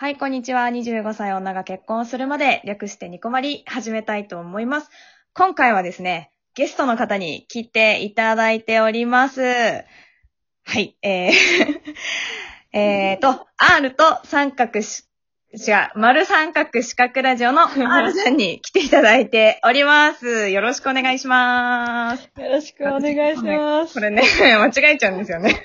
はい、こんにちは。25歳女が結婚するまで、略してニコマリ、始めたいと思います。今回はですね、ゲストの方に来ていただいております。はい、えー、えーと、R と三角、違う、丸三角四角ラジオの R さんに来ていただいております。よろしくお願いします。よろしくお願いします。これね、間違えちゃうんですよね。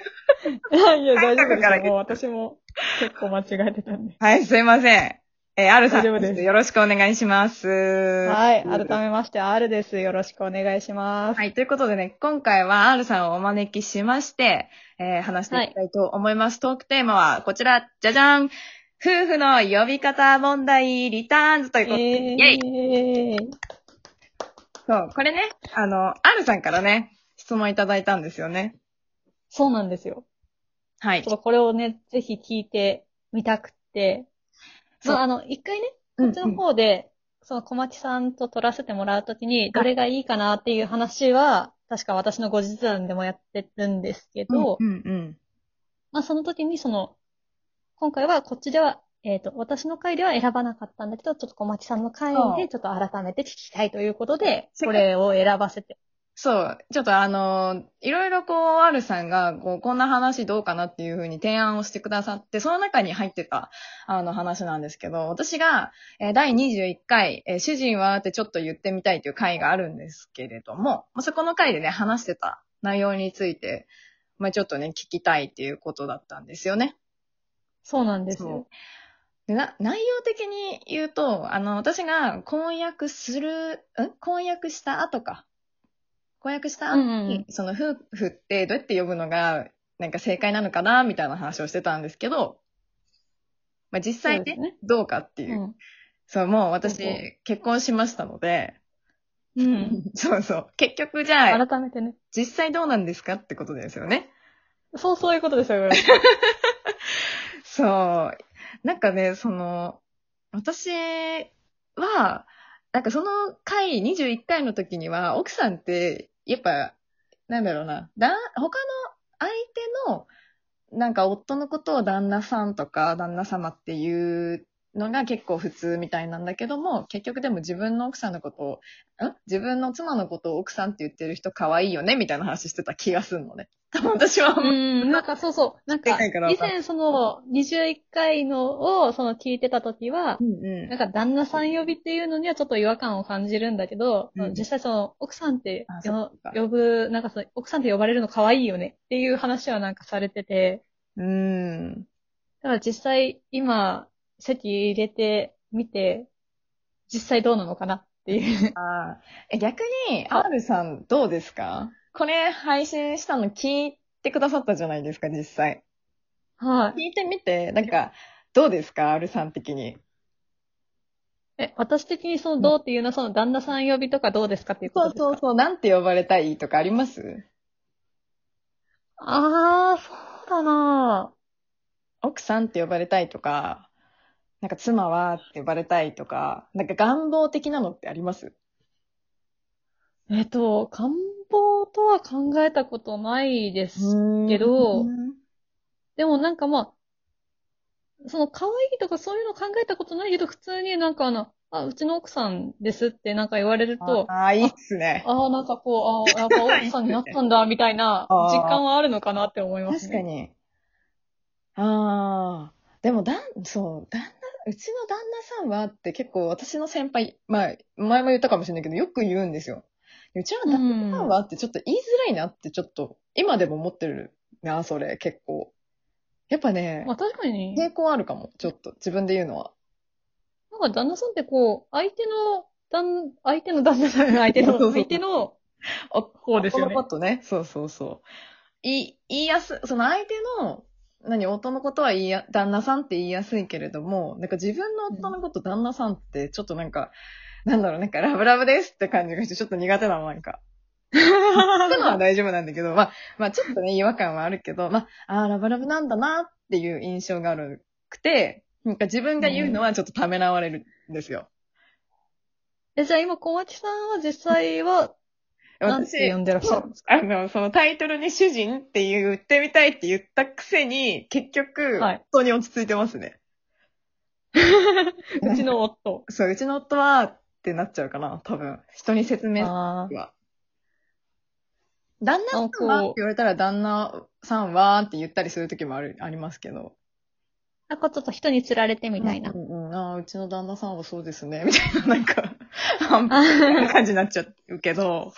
いやいや、大丈夫からですよ。もう私も結構間違えてたんで。はい、すいません。えー、R さん大丈夫ですよろしくお願いします。はい。改めまして、R です。よろしくお願いします。はい。ということでね、今回は R さんをお招きしまして、えー話していきたいと思います。トークテーマはこちら、じゃじゃん夫婦の呼び方問題リターンズということで、イェイイェイそう、これね、あの、R さんからね、質問いただいたんですよね。そうなんですよ。はいちょ。っとこれをね、ぜひ聞いてみたくて。そうまあ、あの、一回ね、ここっちの方で、その小町さんと撮らせてもらうときに、どれがいいかなっていう話は、確か私の後日談でもやってるんですけど、うんうん。まあその時にその、今回はこっちでは、えっ、と、私の回では選ばなかったんだけど、ちょっと小町さんの回でちょっと改めて聞きたいということで、これを選ばせて。そう、ちょっとあの、いろいろこう、R さんが、こう、こんな話どうかなっていうふうに提案をしてくださって、その中に入ってた、あの話なんですけど、私が、えー第21回、えー主人はってちょっと言ってみたいという回があるんですけれども、まあ、そこの回でね、話してた内容について、まあ、ちょっとね、聞きたいっていうことだったんですよね。そうなんですよ。でな内容的に言うと、あの、私が婚約する、ん？婚約した後か。婚約した後に、うんうんうんその夫婦ってどうやって呼ぶのが、なんか正解なのかな、みたいな話をしてたんですけど、まあ、実際ねどうかっていうう。ん。そう、もう私、結婚しましたので、うん。そうそう。結局じゃあ、改めてね。実際どうなんですかってことですよね。そう、そういうことですよ。そう。なんかね、その、私は、なんかその回、21回の時には、奥さんって、やっぱ、なんだろうな、だ、他の相手の、なんか夫のことを旦那さんとか旦那様っていうのが結構普通みたいなんだけども、結局でも自分の奥さんのことを、ん？自分の妻のことを奥さんって言ってる人可愛いよねみたいな話してた気がするのね。私は思ううん、なんかそうそう。なんか、以前その21回のをその聞いてた時は、うんうんなんか旦那さん呼びっていうのにはちょっと違和感を感じるんだけど、うん実際その奥さんって呼ぶ、なんかその奥さんって呼ばれるの可愛いよねっていう話はなんかされてて、うん。だから実際今席入れてみて、実際どうなのかなっていう。ああ。え、逆に、あ R さんどうですか？これ配信したの聞いてくださったじゃないですか、実際。はい。聞いてみて、なんか、どうですか ?R さん的に？え、私的にそのどうっていうのはその旦那さん呼びとかどうですかっていうこそうとですか？そうそう、なんて呼ばれたいとかあります？あー、そうだな奥さんって呼ばれたいとか、なんか妻はって呼ばれたいとか、なんか願望的なのってあります？えっと、願望とは考えたことないですけどうんでもなんかまあ、その可愛いとかそういうの考えたことないけど、普通になんかあの、あ、うちの奥さんですってなんか言われると、ああ、いいっすね。ああ、なんかこう、ああ、やっぱ奥さんになったんだ、みたいな実感はあるのかなって思いますね。確かに。ああ。でも、だん、そう、旦那、うちの旦那さんはって結構私の先輩、まあ、前も言ったかもしれないけど、よく言うんですよ。うちの旦那さんはってちょっと言いづらいなってちょっと、今でも思ってるな、それ、結構。やっぱねまあ、確かに、抵抗あるかも、ちょっと、自分で言うのは。なんか旦那さんってこう、相手の、旦、相手の旦那さん、相手の、相手のお方ですよね夫の。ことね。そうそうそう。言い、言いやす、その相手の、何、夫のことは言いや、旦那さんって言いやすいけれども、なんか自分の夫のこと旦那さんって、ちょっとなんか、なんだろう、なんかラブラブですって感じがして、ちょっと苦手なの、なんか。そうのは大丈夫なんだけど、まあ、まあちょっとね、違和感はあるけど、まあ、ああ、ラブラブなんだなっていう印象があるくて、なんか自分が言うのはちょっとためらわれるんですよ。え、じゃあ今、小町さんは実際は、なんて呼んでらっしゃるんですか？あの、そのタイトルに主人って言ってみたいって言ったくせに、結局、はい本当に落ち着いてますね。うちの夫。そう、うちの夫はってなっちゃうかな、多分。人に説明は。旦那さんはって言われたら、旦那さんはって言ったりする時もある、ありますけど。あ。こうちょっと人に釣られてみたいなう。んうん、ああ、うちの旦那さんはそうですね、みたいな、なんか、反復な感じになっちゃうけど、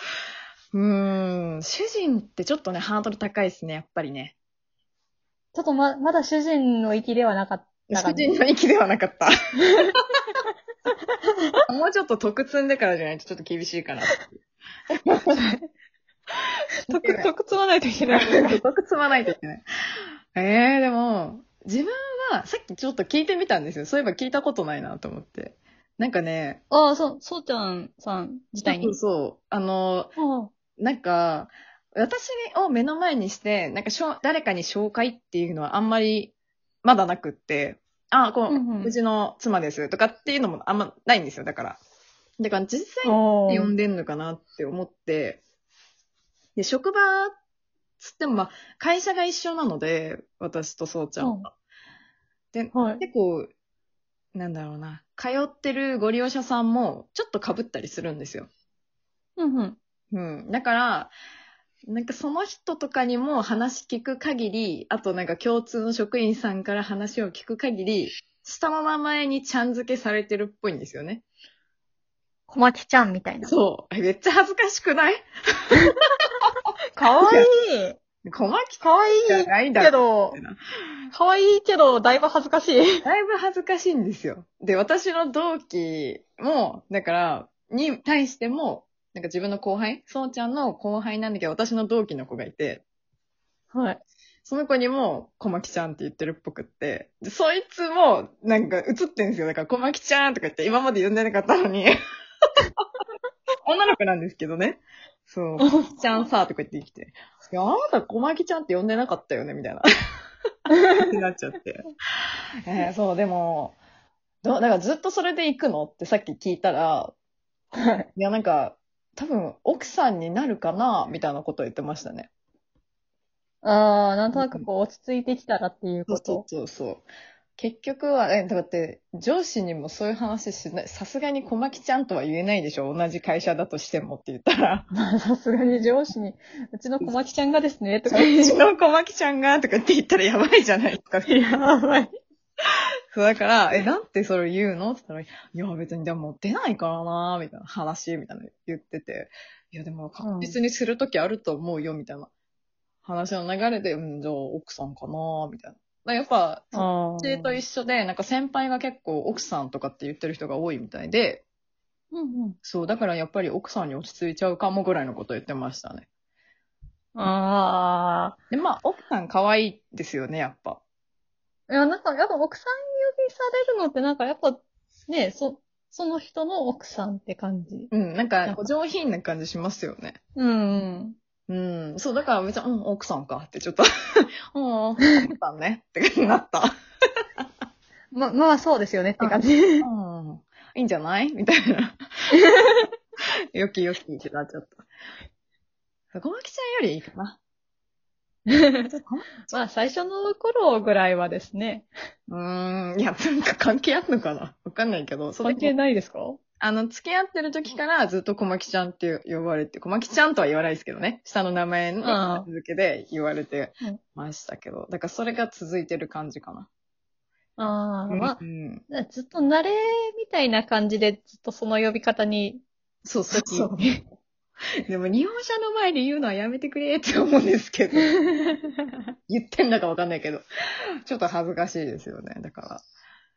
うーん、主人ってちょっとね、ハードル高いですね、やっぱりね。ちょっとま、まだ主人の域ではなかったか主人の域ではなかった。もうちょっと得積んでからじゃないとちょっと厳しいかな。得、得積まないといけない。得積まないといけない。ええー、でも、自分は、さっきちょっと聞いてみたんですよ。そういえば聞いたことないなと思って。なんかね、ああ、そう、そうちゃんさん自体にそう。そう。あの、あなんか、私を目の前にして、なんかしょ、誰かに紹介っていうのはあんまりまだなくって、あ、こう、うんうんうちの妻ですとかっていうのもあんまないんですよ、だから。だから実際あ。に呼んでんのかなって思って、で、職場つっても、まあ、会社が一緒なので、私とそうちゃんは。で、はい。結構、なんだろうな、通ってるご利用者さんもちょっと被ったりするんですよ。うんうん。うん。だから、なんかその人とかにも話聞く限り、あとなんか共通の職員さんから話を聞く限り、下の名前にちゃん付けされてるっぽいんですよね。小牧ちゃんみたいな。そう。えめっちゃ恥ずかしくない？かわいい。小牧かわいいじゃないだろけどかわいいけど、だいぶ恥ずかしい。だいぶ恥ずかしいんですよ。で、私の同期も、だから、に対しても、なんか自分の後輩、そうちゃんの後輩なんだけど、私の同期の子がいて、はい。その子にも、小牧ちゃんって言ってるっぽくって、でそいつも、なんか映ってんですよ。だから、小牧ちゃんとか言って、今まで呼んでなかったのに。女の子なんですけどね。そう、小牧ちゃんさ、とか言ってきて、いや、あなた小牧ちゃんって呼んでなかったよね、みたいな。ってなっちゃって。えーそう、でも、どだからずっとそれで行くの？ってさっき聞いたら、はい。いや、なんか、多分、奥さんになるかな、みたいなことを言ってましたね。ああ、なんとなくこう、落ち着いてきたらっていうそうこと？そうそう。結局は、え、だって、上司にもそういう話しない、さすがに小牧ちゃんとは言えないでしょ同じ会社だとしてもって言ったら、まあ、さすがに上司に、うちの小牧ちゃんがですね、とかうちの小牧ちゃんがとかって言ったらやばいじゃないですか。やばい。そう、だから、え、なんてそれ言うの？って言ったら、いや、別にでも出ないからなみたいな話、みたいな言ってて、いや、でも確実にするときあると思うよ、みたいな話の流れで、うん、じゃあ奥さんかなみたいな。やっぱ、あ私と一緒で、なんか先輩が結構奥さんとかって言ってる人が多いみたいで、うんうん。そう、だからやっぱり奥さんに落ち着いちゃうかもぐらいのこと言ってましたね。あで、まあ、奥さん可愛いですよね、やっぱ。あ。いや、なんか、やっぱ奥さんされるのってなんかやっぱ、ね、そ、その人の奥さんって感じ。うん、なんか、お上品な感じしますよね。うん。うん、そう、だから別に、うん、奥さんかってちょっと、うん、奥さんねってなった。ま、まあそうですよねって感じ。うん、いいんじゃないみたいな。よきよきってなっちゃった。小牧ちゃんよりいいかな。まあ最初の頃ぐらいはですね。うーん、いや、なんか関係あんのかな？わかんないけど、関係ないですか？あの、付き合ってる時からずっと小牧ちゃんって呼ばれて、小牧ちゃんとは言わないですけどね。下の名前のああ続けで言われてうんましたけど。だからそれが続いてる感じかな。ああ、まうん、あ、ずっと慣れみたいな感じでずっとその呼び方に。そう そうそう。でも日本車の前で言うのはやめてくれって思うんですけど。言ってんだかわかんないけど。ちょっと恥ずかしいですよね。だか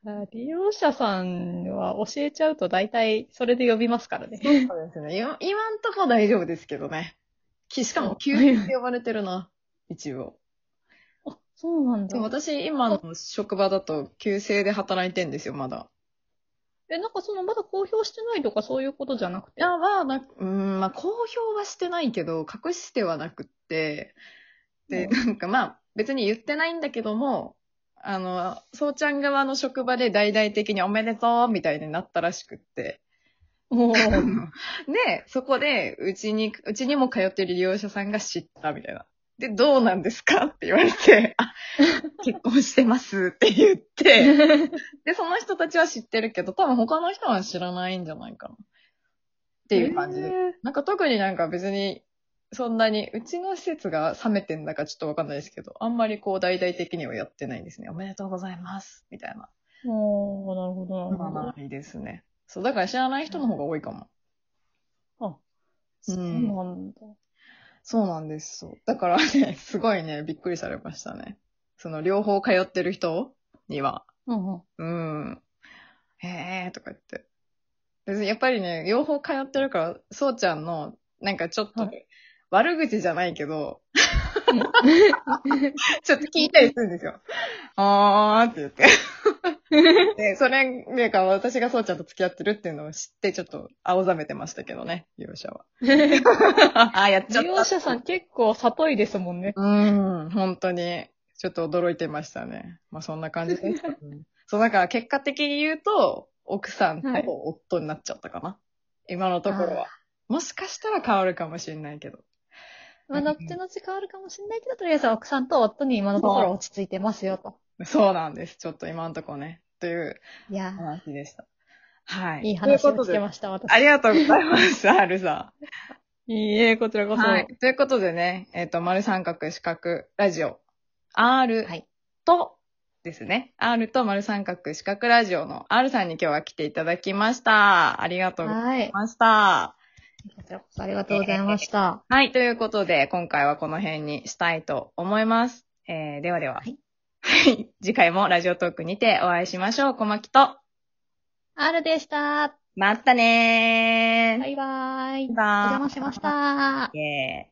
ら。利用者さんは教えちゃうと大体それで呼びますからね。そうですね。今今んとこ大丈夫ですけどね。きしかも、急に呼ばれてるな。一応。あ、そうなんだ。私、今の職場だと、旧姓で働いてんですよ、まだ。え、なんかそのまだ公表してないとかそういうことじゃなくて？あ、な、うーん、まあ、公表はしてないけど、隠してはなくって、で、うんなんかまあ、別に言ってないんだけども、あの、そうちゃん側の職場で大々的におめでとうみたいになったらしくって。もう、で、そこで、うちに、うちにも通ってる利用者さんが知ったみたいな。で、どうなんですか？って言われて、あ、結婚してますって言って、で、その人たちは知ってるけど、多分他の人は知らないんじゃないかな。っていう感じで。で。なんか特になんか別に、そんなに、うちの施設が冷めてんだかちょっとわかんないですけど、あんまりこう大々的にはやってないんですね。おめでとうございます。みたいな。おー、なるほど、なるほど。ないですね。そう、だから知らない人の方が多いかも。あ、そうなんだ。そうなんです。そう。だからね、すごいね、びっくりされましたね。その両方通ってる人には。うんうん。うん。へーとか言って。別にやっぱりね、両方通ってるから、そうちゃんの、なんかちょっと、は悪口じゃないけど、ちょっと聞いたりするんですよ。あーって言って。で、それでか私がそうちゃんと付き合ってるっていうのを知って、ちょっと青ざめてましたけどね、利用者は。あー、やっちゃった。利用者さん結構里いですもんね。うん、本当に、ちょっと驚いてましたね。まあそんな感じです。そう、だから結果的に言うと、奥さんとはい夫になっちゃったかな。今のところは。もしかしたら変わるかもしれないけど。まあ、どっちのち変わるかもしれないけど、とりあえず奥さんと夫に今のところ落ち着いてますよと。そうなんです。ちょっと今のところね。という話でした。はい。ー、いい話を聞けました、私。ありがとうございます、はるさいいえ、こちらこん。そ。はい。ということでね、えっ、と、丸三角四角ラジオ、R はいと、ですね。R と丸三角四角ラジオの R さんに今日は来ていただきました。ありがとうござはいい。ました。こちらこそありがとうございました。はい。ということで、今回はこの辺にしたいと思います。えー、ではでは。はい。はい。次回もラジオトークにてお会いしましょう。小牧と。R でした。またねー。バイバーイ。おバイバーイ邪魔しました。イェーイ